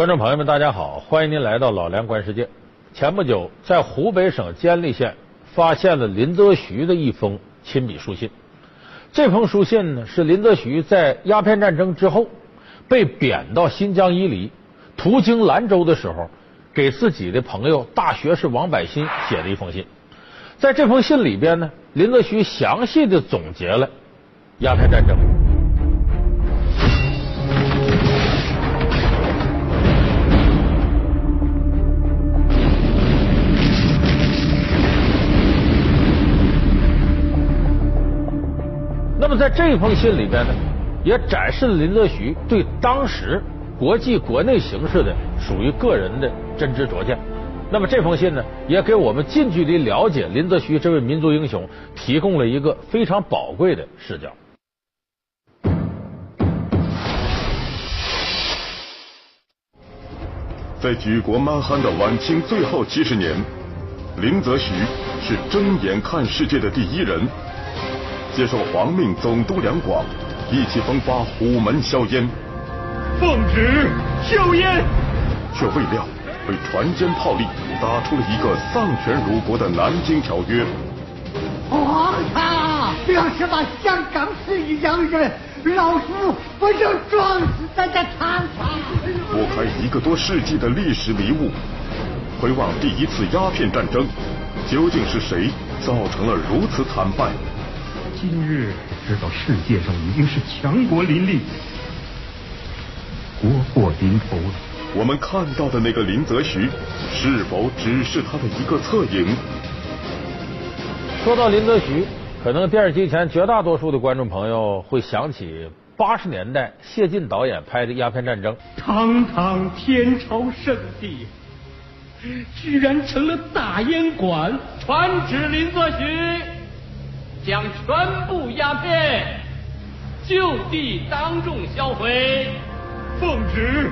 观众朋友们，大家好，欢迎您来到老梁观世界。前不久，在湖北省监利县发现了林则徐的一封亲笔书信。这封书信呢，是林则徐在鸦片战争之后被贬到新疆伊犁，途经兰州的时候，给自己的朋友大学士王柏心写的一封信。在这封信里边呢，林则徐详细的总结了鸦片战争。在这封信里边呢，也展示了林则徐对当时国际国内形势的属于个人的真知灼见。那么这封信呢，也给我们近距离了解林则徐这位民族英雄提供了一个非常宝贵的视角。在举国蛮憨的晚清最后七十年，林则徐是睁眼看世界的第一人。接受皇命总督两广，意气风发，虎门销烟。奉旨硝烟，却未料被船坚炮利打出了一个丧权辱国的南京条约。皇上，要是把香港事一洋人，老夫不就撞死在这场上？拨开一个多世纪的历史迷雾，回望第一次鸦片战争，究竟是谁造成了如此惨败？今日知道世界上已经是强国林立，国破临头了。我们看到的那个林则徐，是否只是他的一个侧影？说到林则徐，可能电视机前绝大多数的观众朋友会想起八十年代谢晋导演拍的《鸦片战争》，堂堂天朝圣地，居然成了大烟馆。传旨林则徐。将全部鸦片就地当众销毁。奉旨，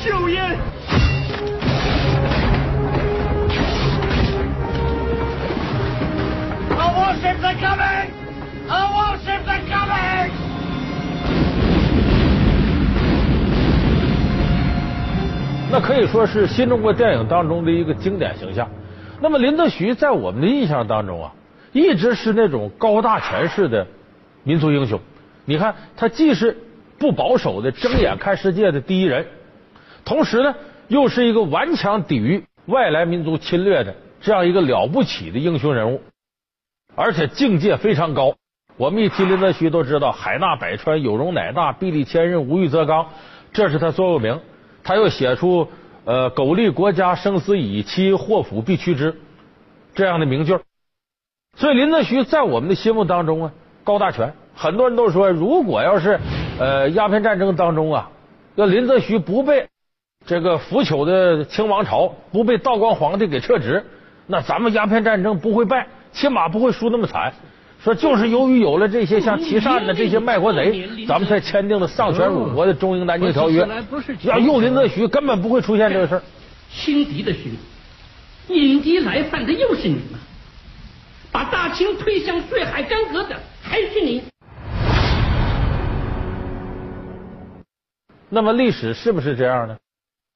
休烟。Our warships are coming! Our warships are coming! 那可以说是新中国电影当中的一个经典形象。那么林则徐在我们的印象当中啊。一直是那种高大全式的民族英雄。你看，他既是不保守的睁眼看世界的第一人，同时呢，又是一个顽强抵御外来民族侵略的这样一个了不起的英雄人物，而且境界非常高。我们一提林则徐，都知道海纳百川，有容乃大，壁立千仞，无欲则刚，这是他座右铭。他又写出呃“苟利国家，生死以期，祸福必趋之”这样的名句。所以林则徐在我们的心目当中啊，高大全。很多人都说，如果要是呃鸦片战争当中啊，要林则徐不被这个腐朽的清王朝不被道光皇帝给撤职，那咱们鸦片战争不会败，起码不会输那么惨。说就是由于有了这些像琦善的这些卖国贼，咱们才签订了丧权辱国的中英南京条约。要用林则徐，根本不会出现这个事儿。轻敌的是你，引敌来犯的又是你们。把大清推向血海干戈的还是你。那么历史是不是这样呢？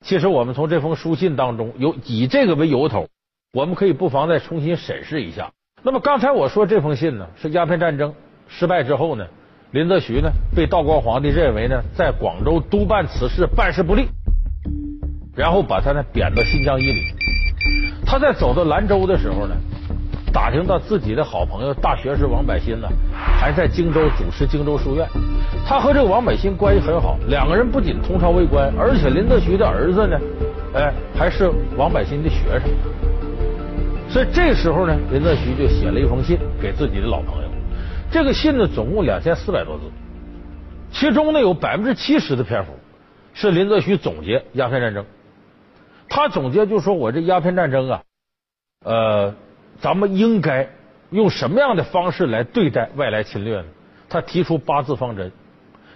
其实我们从这封书信当中，有以这个为由头，我们可以不妨再重新审视一下。那么刚才我说这封信呢，是鸦片战争失败之后呢，林则徐呢被道光皇帝认为呢在广州督办此事办事不力，然后把他呢贬到新疆伊犁。他在走到兰州的时候呢。打听到自己的好朋友大学士王柏心呢，还在荆州主持荆州书院。他和这个王柏心关系很好，两个人不仅同朝为官，而且林则徐的儿子呢，哎，还是王柏心的学生。所以这时候呢，林则徐就写了一封信给自己的老朋友。这个信呢，总共两千四百多字，其中呢有百分之七十的篇幅是林则徐总结鸦片战争。他总结就说：“我这鸦片战争啊，呃。”咱们应该用什么样的方式来对待外来侵略呢？他提出八字方针，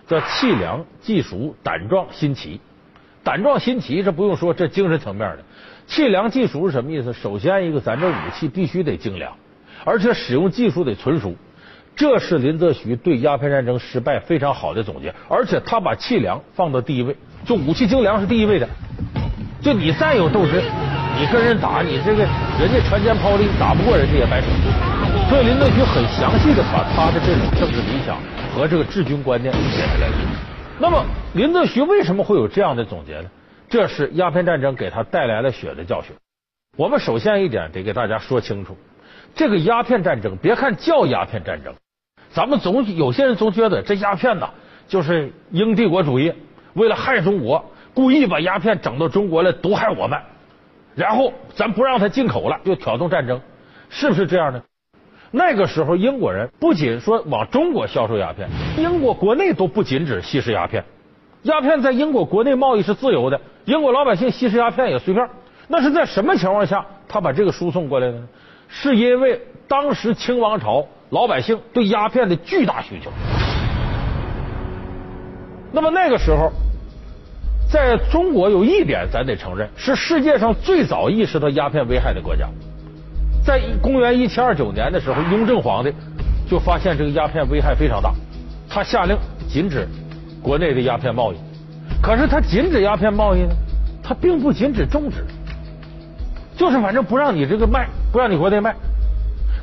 叫气量、技熟、胆壮、心齐。胆壮心齐，这不用说，这精神层面的。气量、技熟是什么意思？首先一个，咱这武器必须得精良，而且使用技术得纯熟。这是林则徐对鸦片战争失败非常好的总结，而且他把气量放到第一位。就武器精良是第一位的。就你再有斗志，你跟人打，你这个人家船坚炮利，打不过人家也白扯。所以林则徐很详细的把他的这种政治理想和这个治军观念写下来。那么林则徐为什么会有这样的总结呢？这是鸦片战争给他带来了血的教训。我们首先一点得给大家说清楚，这个鸦片战争，别看叫鸦片战争，咱们总有些人总觉得这鸦片呐就是英帝国主义为了害中国，故意把鸦片整到中国来毒害我们，然后咱不让他进口了，就挑动战争，是不是这样呢？那个时候英国人不仅说往中国销售鸦片，英国国内都不禁止吸食鸦片，鸦片在英国国内贸易是自由的，英国老百姓吸食鸦片也随便。那是在什么情况下他把这个输送过来的呢？是因为当时清王朝老百姓对鸦片的巨大需求。那么那个时候，在中国有一点咱得承认，是世界上最早意识到鸦片危害的国家。在公元一七二九年的时候，雍正皇帝就发现这个鸦片危害非常大，他下令禁止国内的鸦片贸易。可是他禁止鸦片贸易呢，他并不禁止种植。就是反正不让你这个卖，不让你国内卖。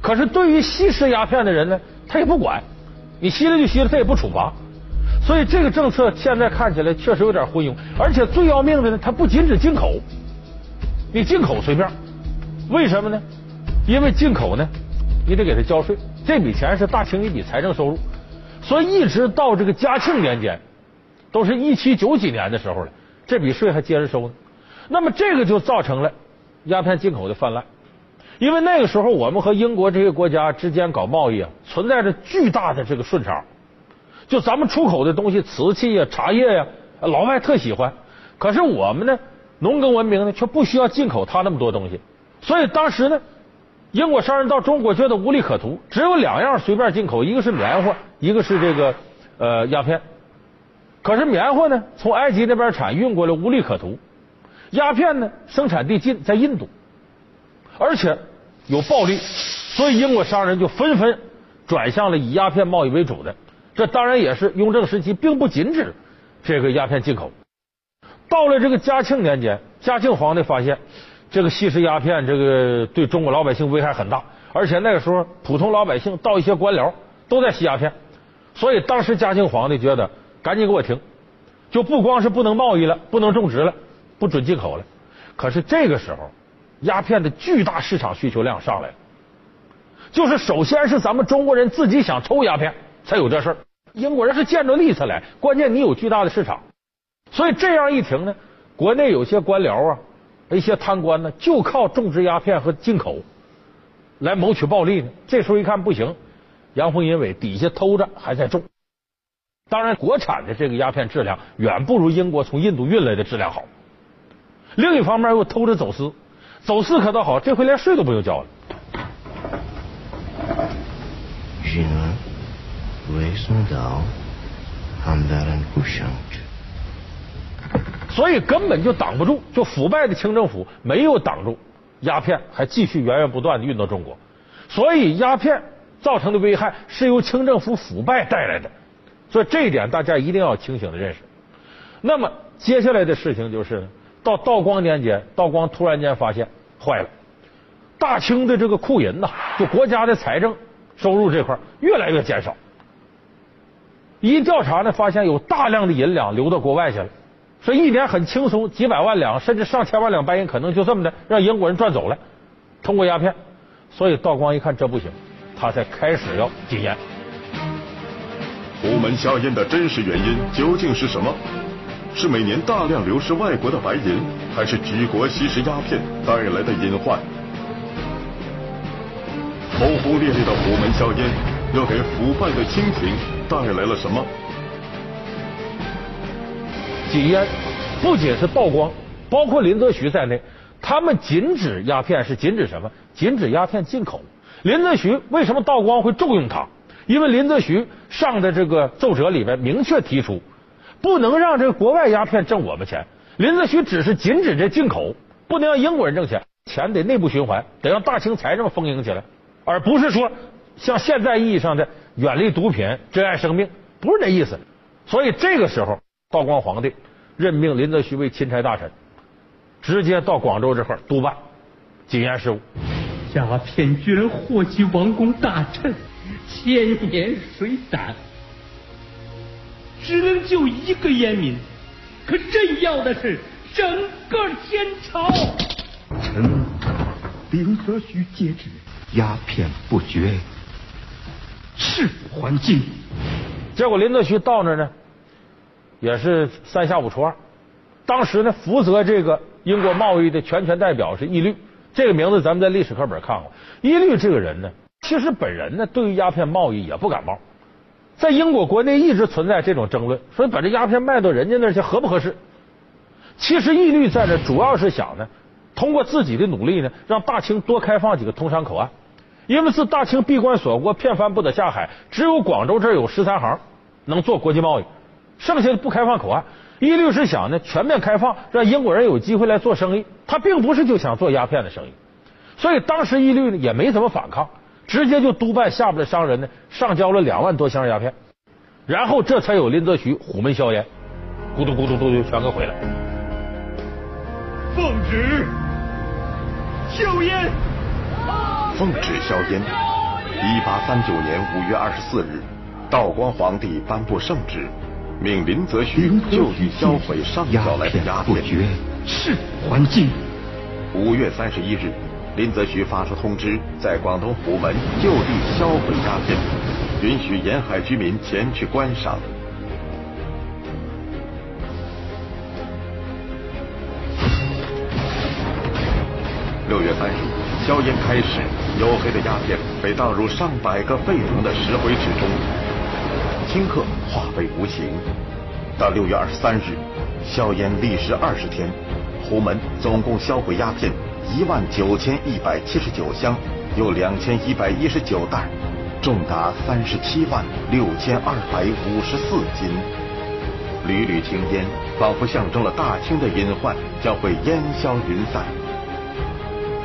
可是对于吸食鸦片的人呢，他也不管，你吸了就吸了，他也不处罚。所以这个政策现在看起来确实有点昏庸。而且最要命的呢，它不禁止进口，你进口随便。为什么呢？因为进口呢，你得给他交税，这笔钱是大清一笔财政收入。所以一直到这个嘉庆年间，都是一七九几年的时候了，这笔税还接着收呢。那么这个就造成了。鸦片进口的泛滥，因为那个时候我们和英国这些国家之间搞贸易啊，存在着巨大的这个顺差。就咱们出口的东西，瓷器呀、茶叶呀，老外特喜欢。可是我们呢，农耕文明呢，却不需要进口他那么多东西。所以当时呢，英国商人到中国觉得无利可图，只有两样随便进口，一个是棉花，一个是这个呃鸦片。可是棉花呢，从埃及那边产运过来无利可图。鸦片呢，生产地近在印度，而且有暴利，所以英国商人就纷纷转向了以鸦片贸易为主的。这当然也是雍正时期并不禁止这个鸦片进口。到了这个嘉庆年间，嘉庆皇帝发现这个吸食鸦片，这个对中国老百姓危害很大，而且那个时候普通老百姓到一些官僚都在吸鸦片，所以当时嘉庆皇帝觉得赶紧给我停，就不光是不能贸易了，不能种植了。不准进口了，可是这个时候，鸦片的巨大市场需求量上来了。就是首先是咱们中国人自己想抽鸦片，才有这事儿。英国人是见着利才来，关键你有巨大的市场，所以这样一停呢，国内有些官僚啊，一些贪官呢，就靠种植鸦片和进口来谋取暴利呢。这时候一看不行，阳奉阴违，底下偷着还在种。当然，国产的这个鸦片质量远不如英国从印度运来的质量好。另一方面又偷着走私，走私可倒好，这回连税都不用交了。所以根本就挡不住，就腐败的清政府没有挡住鸦片，还继续源源不断的运到中国。所以鸦片造成的危害是由清政府腐败带来的，所以这一点大家一定要清醒的认识。那么接下来的事情就是。到道光年间，道光突然间发现坏了，大清的这个库银呐，就国家的财政收入这块越来越减少。一调查呢，发现有大量的银两流到国外去了，说一年很轻松几百万两，甚至上千万两白银，可能就这么的让英国人赚走了，通过鸦片。所以道光一看这不行，他才开始要禁烟。虎门销烟的真实原因究竟是什么？是每年大量流失外国的白银，还是举国吸食鸦片带来的隐患？轰轰烈烈的虎门销烟，要给腐败的清廷带来了什么？禁烟不仅是曝光，包括林则徐在内，他们禁止鸦片是禁止什么？禁止鸦片进口。林则徐为什么道光会重用他？因为林则徐上的这个奏折里边明确提出。不能让这个国外鸦片挣我们钱。林则徐只是禁止这进口，不能让英国人挣钱，钱得内部循环，得让大清财政丰盈起来，而不是说像现在意义上的远离毒品、珍爱生命，不是那意思。所以这个时候，道光皇帝任命林则徐为钦差大臣，直接到广州这块督办禁烟事务。鸦片居然祸及王公大臣，千年水胆，只能救一个烟民，可朕要的是整个天朝。臣林则徐接旨，鸦片不绝，誓不还京。结果林则徐到那呢，也是三下五除二。当时呢，负责这个英国贸易的全权代表是义律。这个名字咱们在历史课本看过。伊律这个人呢，其实本人呢对于鸦片贸易也不感冒，在英国国内一直存在这种争论，说把这鸦片卖到人家那去合不合适？其实义律在这主要是想呢，通过自己的努力呢，让大清多开放几个通商口岸，因为是大清闭关锁国，片帆不得下海，只有广州这有十三行能做国际贸易，剩下的不开放口岸。伊律是想呢全面开放，让英国人有机会来做生意。他并不是就想做鸦片的生意，所以当时伊律呢也没怎么反抗，直接就督办下边的商人呢上交了两万多箱鸦片，然后这才有林则徐虎门销烟，咕嘟咕嘟嘟就全给毁了。奉旨销烟，奉旨销烟。一八三九年五月二十四日，道光皇帝颁布圣旨。命林则徐就地销毁上缴来的鸦片，是还境。五月三十一日，林则徐发出通知，在广东虎门就地销毁鸦片，允许沿海居民前去观赏。六月三日，硝烟开始，黝黑的鸦片被倒入上百个沸腾的石灰池中。顷刻化为无形。到六月二十三日，硝烟历时二十天，虎门总共销毁鸦片一万九千一百七十九箱，有两千一百一十九袋，重达三十七万六千二百五十四斤。缕缕青烟，仿佛象征了大清的隐患将会烟消云散。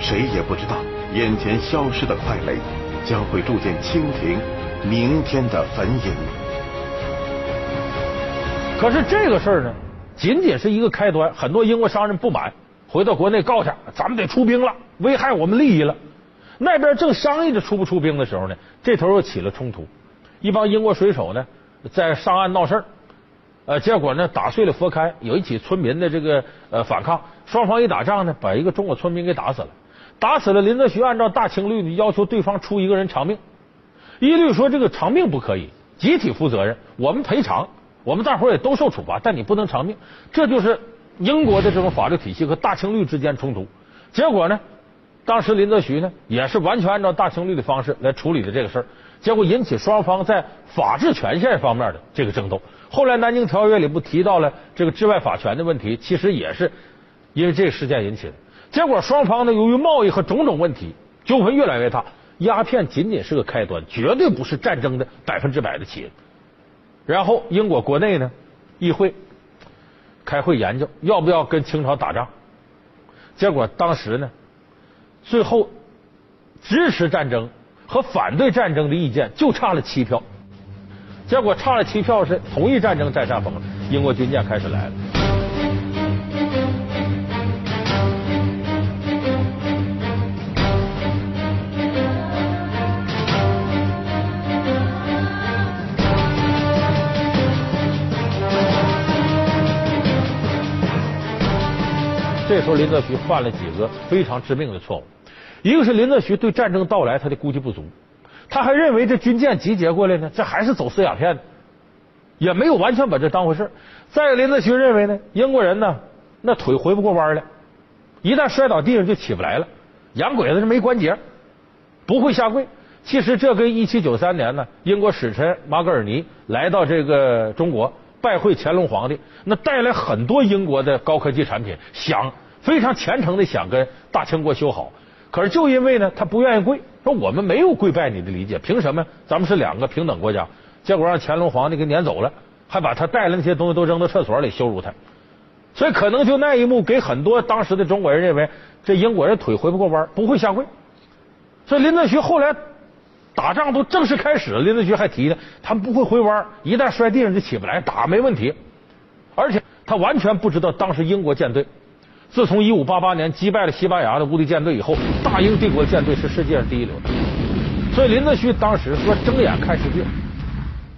谁也不知道，眼前消失的快垒，将会铸建清廷明天的坟茔。可是这个事儿呢，仅仅是一个开端。很多英国商人不满，回到国内告去，咱们得出兵了，危害我们利益了。那边正商议着出不出兵的时候呢，这头又起了冲突。一帮英国水手呢，在上岸闹事儿，呃，结果呢，打碎了佛龛，有一起村民的这个呃反抗，双方一打仗呢，把一个中国村民给打死了。打死了林则徐，按照大清律呢，要求对方出一个人偿命。一律说这个偿命不可以，集体负责任，我们赔偿。我们大伙儿也都受处罚，但你不能偿命。这就是英国的这种法律体系和大清律之间冲突。结果呢，当时林则徐呢也是完全按照大清律的方式来处理的这个事儿，结果引起双方在法治权限方面的这个争斗。后来南京条约里不提到了这个治外法权的问题，其实也是因为这个事件引起的。结果双方呢由于贸易和种种问题纠纷越来越大，鸦片仅仅是个开端，绝对不是战争的百分之百的起因。然后英国国内呢，议会开会研究要不要跟清朝打仗，结果当时呢，最后支持战争和反对战争的意见就差了七票，结果差了七票是同意战争占上风了，英国军舰开始来了。这时候林则徐犯了几个非常致命的错误，一个是林则徐对战争到来他的估计不足，他还认为这军舰集结过来呢，这还是走私鸦片的，也没有完全把这当回事。再有林则徐认为呢，英国人呢那腿回不过弯来，一旦摔倒地上就起不来了，洋鬼子是没关节，不会下跪。其实这跟一七九三年呢，英国使臣马格尔尼来到这个中国拜会乾隆皇帝，那带来很多英国的高科技产品，想。非常虔诚的想跟大清国修好，可是就因为呢，他不愿意跪，说我们没有跪拜你的理解，凭什么？咱们是两个平等国家，结果让乾隆皇帝给撵走了，还把他带来那些东西都扔到厕所里羞辱他，所以可能就那一幕给很多当时的中国人认为这英国人腿回不过弯，不会下跪。所以林则徐后来打仗都正式开始了，林则徐还提呢，他们不会回弯，一旦摔地上就起不来，打没问题。而且他完全不知道当时英国舰队自从一五八八年击败了西班牙的无敌舰队以后，大英帝国舰队是世界上第一流的。所以林则徐当时说睁眼看世界，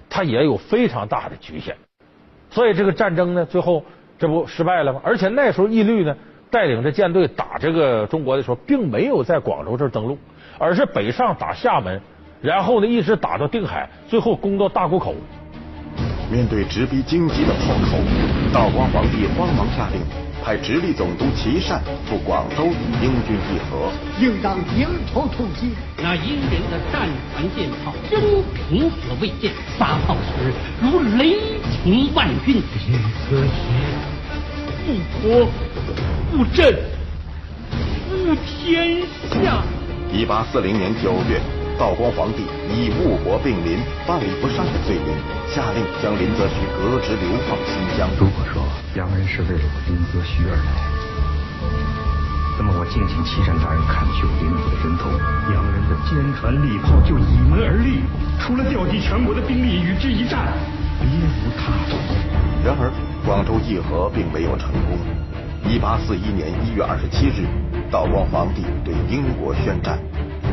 他也有非常大的局限。所以这个战争呢，最后这不失败了吗？而且那时候义律呢带领着舰队打这个中国的时候，并没有在广州这儿登陆，而是北上打厦门，然后呢一直打到定海，最后攻到大沽口。面对直逼京畿的炮口，道光皇帝慌忙下令，派直隶总督琦善赴广州与英军议和，应当迎头痛击。那英人的战船舰炮真凭所未见，发炮时如雷霆万钧。和谐，不国，不振，不天下。一八四零年九月。道光皇帝以误国并临、办理不善的罪名，下令将林则徐革职流放新疆。洋人是为了我林则徐而来，那么我敬请岐山大人看秀林子的人头。洋人的坚船利炮就倚门而立，除了调集全国的兵力与之一战，别无他途。然而，广州议和并没有成功。一八四一年一月二十七日，道光皇帝对英国宣战。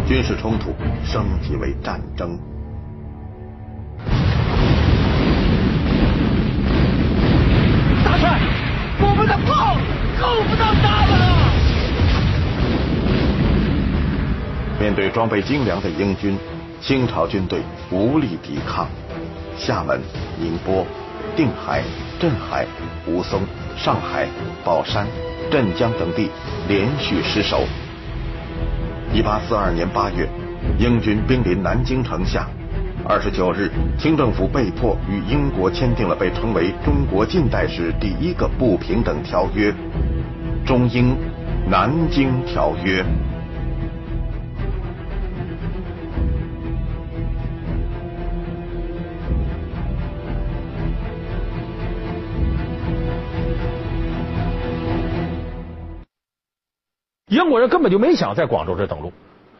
军事冲突升级为战争。面对装备精良的英军，清朝军队无力抵抗。厦门、宁波、定海、镇海、吴淞、上海、宝山、镇江等地连续失守。一八四二年八月，英军兵临南京城下。二十九日，清政府被迫与英国签订了被称为中国近代史第一个不平等条约——中英南京条约。英国人根本就没想在广州这登陆，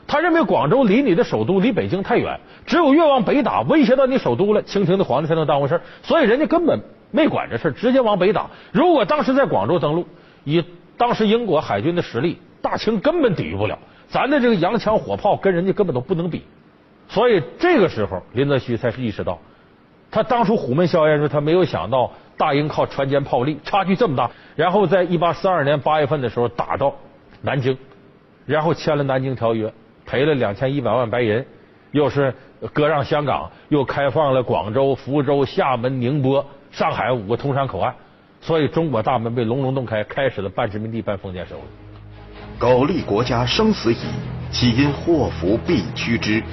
他认为广州离你的首都离北京太远，只有越往北打，威胁到你首都了，清廷的皇帝才能当回事所以人家根本没管这事直接往北打。如果当时在广州登陆，以当时英国海军的实力，大清根本抵御不了，咱的这个洋枪火炮跟人家根本都不能比。所以这个时候，林则徐才是意识到，他当初虎门销烟时，他没有想到大英靠船坚炮利，差距这么大。然后在一八四二年八月份的时候，打到。南京，然后签了《南京条约》，赔了两千一百万白银，又是割让香港，又开放了广州、福州、厦门、宁波、上海五个通商口岸，所以中国大门被隆隆洞开，开始了半殖民地半封建社会。苟利国家生死以，岂因祸福避趋之？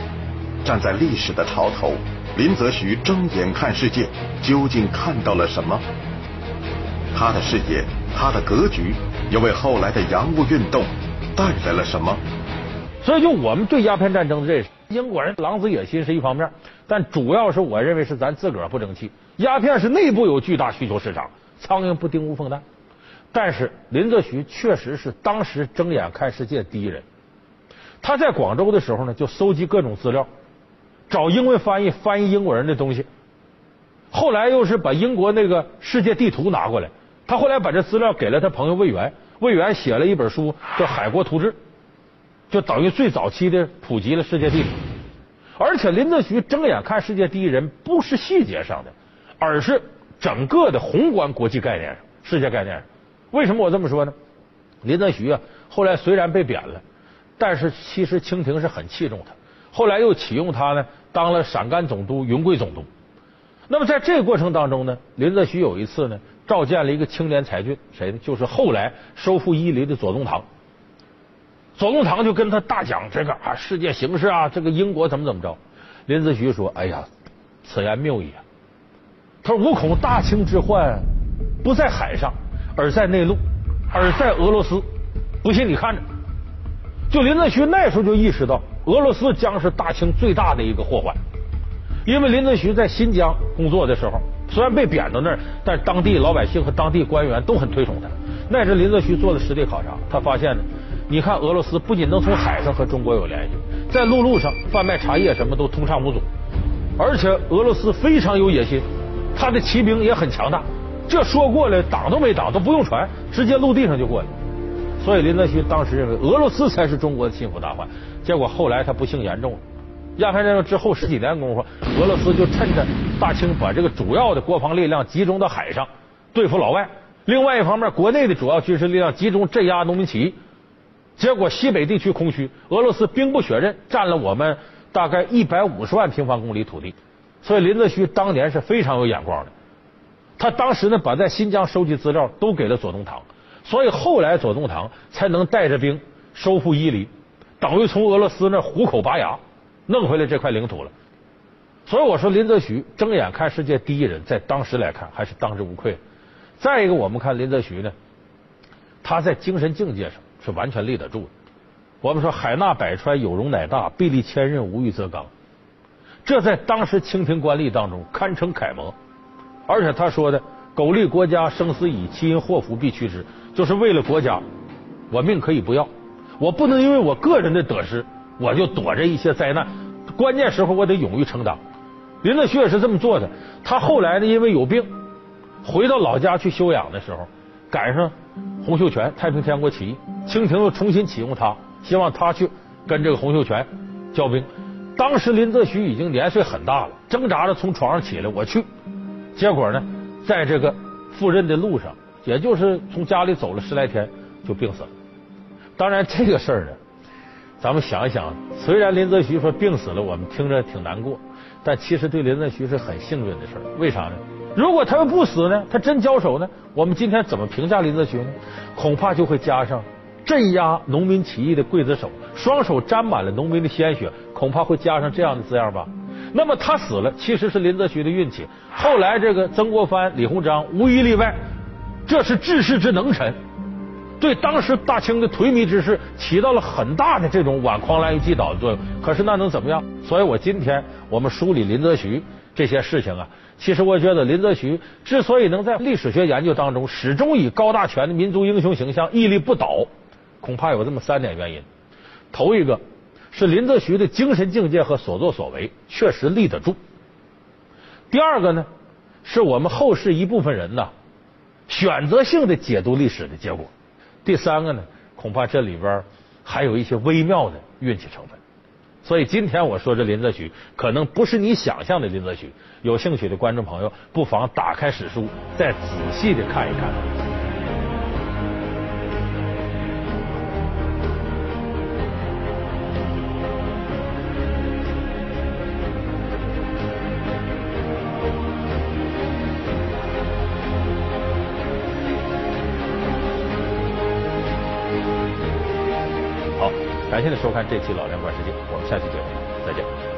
站在历史的潮头，林则徐睁眼看世界，究竟看到了什么？他的视野，他的格局。又为后来的洋务运动带来了什么？所以，就我们对鸦片战争的认识，英国人狼子野心是一方面，但主要是我认为是咱自个儿不争气。鸦片是内部有巨大需求市场，苍蝇不叮无缝蛋。但是林则徐确实是当时睁眼看世界第一人。他在广州的时候呢，就搜集各种资料，找英文翻译翻译英国人的东西。后来又是把英国那个世界地图拿过来。他后来把这资料给了他朋友魏源，魏源写了一本书叫《海国图志》，就等于最早期的普及了世界地理。而且林则徐睁眼看世界第一人，不是细节上的，而是整个的宏观国际概念上、世界概念上。为什么我这么说呢？林则徐啊，后来虽然被贬了，但是其实清廷是很器重他，后来又启用他呢，当了陕甘总督、云贵总督。那么在这个过程当中呢，林则徐有一次呢。召见了一个青年才俊，谁呢？就是后来收复伊犁的左宗棠。左宗棠就跟他大讲这个啊世界形势啊，这个英国怎么怎么着。林则徐说：“哎呀，此言谬矣。”他说：“吾恐大清之患不在海上，而在内陆，而在俄罗斯。不信你看着。”就林则徐那时候就意识到，俄罗斯将是大清最大的一个祸患。因为林则徐在新疆工作的时候。虽然被贬到那儿，但当地老百姓和当地官员都很推崇他。那是林则徐做的实地考察，他发现呢，你看俄罗斯不仅能从海上和中国有联系，在陆路上贩卖茶叶什么都通畅无阻，而且俄罗斯非常有野心，他的骑兵也很强大，这说过来挡都没挡，都不用船，直接陆地上就过来。所以林则徐当时认为俄罗斯才是中国的心腹大患。结果后来他不幸严重了。鸦片战争之后十几年功夫，俄罗斯就趁着大清把这个主要的国防力量集中到海上对付老外，另外一方面国内的主要军事力量集中镇压农民起义。结果西北地区空虚，俄罗斯兵不血刃，占了我们大概一百五十万平方公里土地。所以林则徐当年是非常有眼光的。他当时呢，把在新疆收集资料都给了左宗棠，所以后来左宗棠才能带着兵收复伊犁，等于从俄罗斯那虎口拔牙，弄回来这块领土了。所以我说林则徐睁眼看世界第一人，在当时来看还是当之无愧。再一个，我们看林则徐呢，他在精神境界上是完全立得住的。我们说海纳百川，有容乃大；壁立千仞，无欲则刚。这在当时清廷官吏当中堪称楷模。而且他说的“苟利国家，生死以；其因祸福，必趋之”，就是为了国家，我命可以不要，我不能因为我个人的得失，我就躲着一些灾难。关键时候，我得勇于承担。林则徐也是这么做的。他后来呢，因为有病，回到老家去休养的时候，赶上洪秀全太平天国起义，清廷又重新启用他，希望他去跟这个洪秀全交兵。当时林则徐已经年岁很大了，挣扎着从床上起来，我去。结果呢，在这个赴任的路上，也就是从家里走了十来天，就病死了。当然，这个事儿呢，咱们想一想，虽然林则徐说病死了，我们听着挺难过，但其实对林则徐是很幸运的事儿。为啥呢？如果他要不死呢，他真交手呢，我们今天怎么评价林则徐呢？恐怕就会加上镇压农民起义的刽子手，双手沾满了农民的鲜血，恐怕会加上这样的字样吧。那么他死了，其实是林则徐的运气。后来这个曾国藩、李鸿章无一例外，这是治世之能臣，对当时大清的颓靡之势起到了很大的这种挽狂澜于既倒的作用。可是那能怎么样？所以我今天我们梳理林则徐这些事情啊，其实我觉得林则徐之所以能在历史学研究当中始终以高大全的民族英雄形象屹立不倒，恐怕有这么三点原因。头一个。是林则徐的精神境界和所作所为确实立得住。第二个呢，是我们后世一部分人呢选择性的解读历史的结果。第三个呢，恐怕这里边还有一些微妙的运气成分。所以今天我说这林则徐，可能不是你想象的林则徐。有兴趣的观众朋友，不妨打开史书，再仔细的看一看。感谢您收看这期《老梁观世界》，我们下期节目再见。